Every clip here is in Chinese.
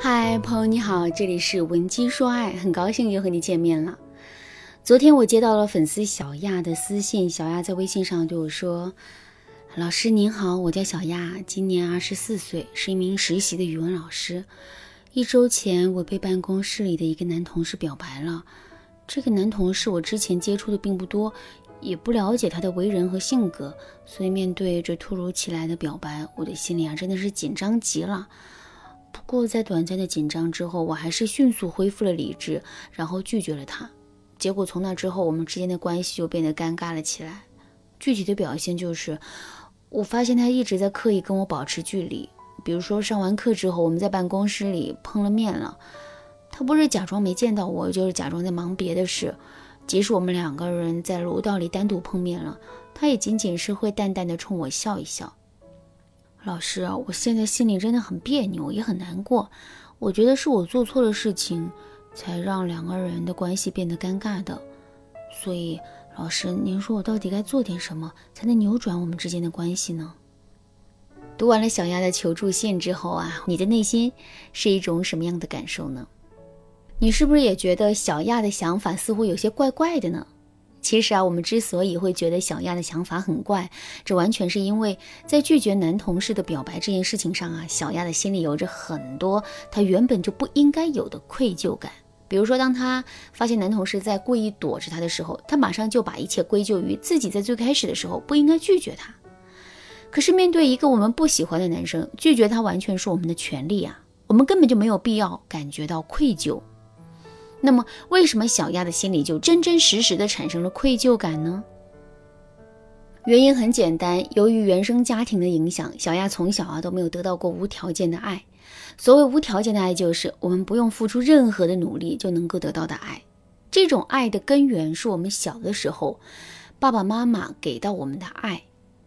嗨，朋友你好，这里是文姬说爱，很高兴又和你见面了。昨天我接到了粉丝小亚的私信，小亚在微信上对我说：“老师您好，我叫小亚，今年二十四岁，是一名实习的语文老师。一周前，我被办公室里的一个男同事表白了。这个男同事我之前接触的并不多，也不了解他的为人和性格，所以面对这突如其来的表白，我的心里啊真的是紧张极了。”不过，在短暂的紧张之后，我还是迅速恢复了理智，然后拒绝了他。结果从那之后，我们之间的关系就变得尴尬了起来。具体的表现就是，我发现他一直在刻意跟我保持距离。比如说，上完课之后，我们在办公室里碰了面了，他不是假装没见到我，就是假装在忙别的事。即使我们两个人在楼道里单独碰面了，他也仅仅是会淡淡的冲我笑一笑。老师，我现在心里真的很别扭，也很难过。我觉得是我做错了事情，才让两个人的关系变得尴尬的。所以，老师，您说我到底该做点什么，才能扭转我们之间的关系呢？读完了小丫的求助信之后啊，你的内心是一种什么样的感受呢？你是不是也觉得小亚的想法似乎有些怪怪的呢？其实啊，我们之所以会觉得小亚的想法很怪，这完全是因为在拒绝男同事的表白这件事情上啊，小亚的心里有着很多她原本就不应该有的愧疚感。比如说，当她发现男同事在故意躲着她的时候，她马上就把一切归咎于自己在最开始的时候不应该拒绝他。可是面对一个我们不喜欢的男生，拒绝他完全是我们的权利啊，我们根本就没有必要感觉到愧疚。那么，为什么小亚的心里就真真实实的产生了愧疚感呢？原因很简单，由于原生家庭的影响，小亚从小啊都没有得到过无条件的爱。所谓无条件的爱，就是我们不用付出任何的努力就能够得到的爱。这种爱的根源是我们小的时候爸爸妈妈给到我们的爱。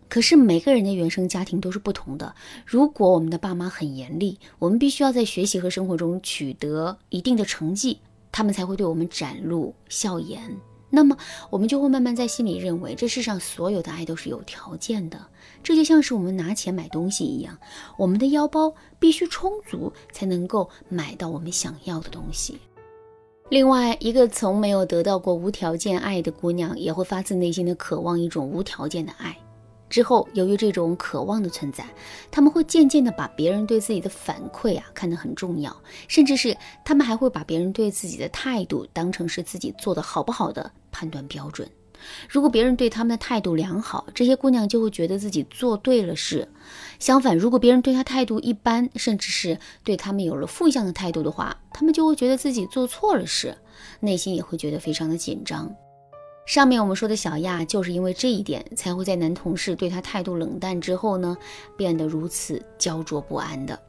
可是每个人的原生家庭都是不同的。如果我们的爸妈很严厉，我们必须要在学习和生活中取得一定的成绩。他们才会对我们展露笑颜，那么我们就会慢慢在心里认为，这世上所有的爱都是有条件的。这就像是我们拿钱买东西一样，我们的腰包必须充足，才能够买到我们想要的东西。另外一个从没有得到过无条件爱的姑娘，也会发自内心的渴望一种无条件的爱。之后，由于这种渴望的存在，他们会渐渐的把别人对自己的反馈啊看得很重要，甚至是他们还会把别人对自己的态度当成是自己做的好不好的判断标准。如果别人对他们的态度良好，这些姑娘就会觉得自己做对了事；相反，如果别人对她态度一般，甚至是对他们有了负向的态度的话，他们就会觉得自己做错了事，内心也会觉得非常的紧张。上面我们说的小亚，就是因为这一点，才会在男同事对她态度冷淡之后呢，变得如此焦灼不安的。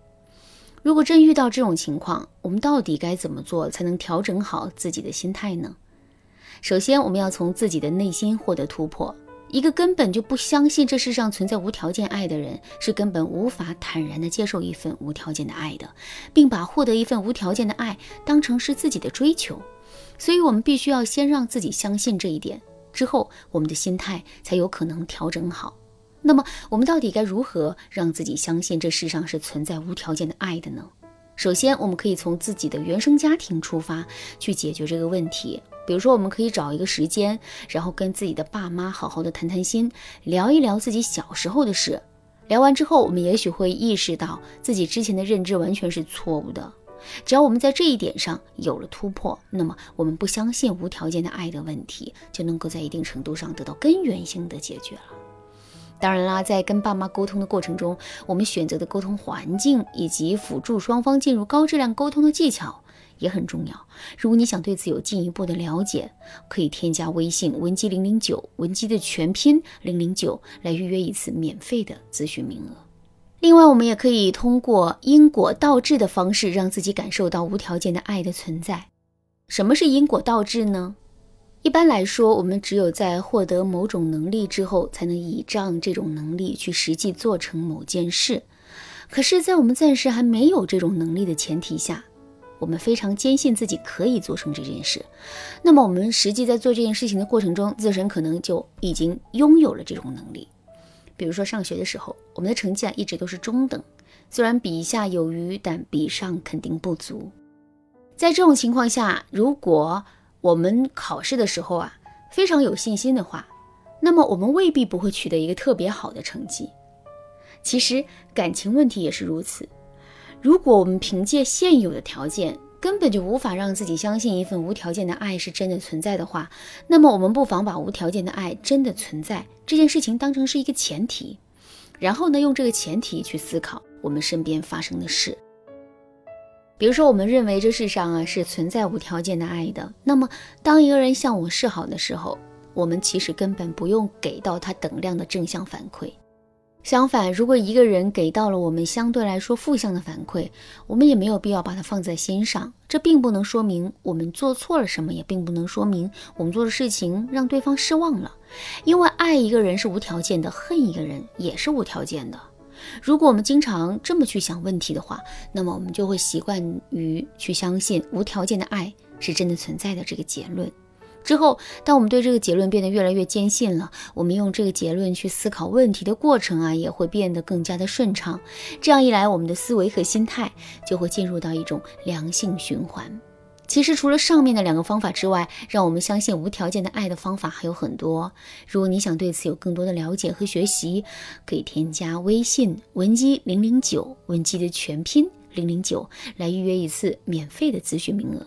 如果真遇到这种情况，我们到底该怎么做才能调整好自己的心态呢？首先，我们要从自己的内心获得突破。一个根本就不相信这世上存在无条件爱的人，是根本无法坦然地接受一份无条件的爱的，并把获得一份无条件的爱当成是自己的追求。所以，我们必须要先让自己相信这一点，之后我们的心态才有可能调整好。那么，我们到底该如何让自己相信这世上是存在无条件的爱的呢？首先，我们可以从自己的原生家庭出发去解决这个问题。比如说，我们可以找一个时间，然后跟自己的爸妈好好的谈谈心，聊一聊自己小时候的事。聊完之后，我们也许会意识到自己之前的认知完全是错误的。只要我们在这一点上有了突破，那么我们不相信无条件的爱的问题就能够在一定程度上得到根源性的解决了。当然啦，在跟爸妈沟通的过程中，我们选择的沟通环境以及辅助双方进入高质量沟通的技巧也很重要。如果你想对此有进一步的了解，可以添加微信文姬零零九，文姬的全拼零零九来预约一次免费的咨询名额。另外，我们也可以通过因果倒置的方式，让自己感受到无条件的爱的存在。什么是因果倒置呢？一般来说，我们只有在获得某种能力之后，才能倚仗这种能力去实际做成某件事。可是，在我们暂时还没有这种能力的前提下，我们非常坚信自己可以做成这件事。那么，我们实际在做这件事情的过程中，自身可能就已经拥有了这种能力。比如说上学的时候，我们的成绩啊一直都是中等，虽然比下有余，但比上肯定不足。在这种情况下，如果我们考试的时候啊非常有信心的话，那么我们未必不会取得一个特别好的成绩。其实感情问题也是如此。如果我们凭借现有的条件，根本就无法让自己相信一份无条件的爱是真的存在的话，那么我们不妨把无条件的爱真的存在这件事情当成是一个前提，然后呢，用这个前提去思考我们身边发生的事。比如说，我们认为这世上啊是存在无条件的爱的，那么当一个人向我示好的时候，我们其实根本不用给到他等量的正向反馈。相反，如果一个人给到了我们相对来说负向的反馈，我们也没有必要把它放在心上。这并不能说明我们做错了什么，也并不能说明我们做的事情让对方失望了。因为爱一个人是无条件的，恨一个人也是无条件的。如果我们经常这么去想问题的话，那么我们就会习惯于去相信无条件的爱是真的存在的这个结论。之后，当我们对这个结论变得越来越坚信了，我们用这个结论去思考问题的过程啊，也会变得更加的顺畅。这样一来，我们的思维和心态就会进入到一种良性循环。其实，除了上面的两个方法之外，让我们相信无条件的爱的方法还有很多。如果你想对此有更多的了解和学习，可以添加微信文姬零零九，文姬的全拼零零九，来预约一次免费的咨询名额。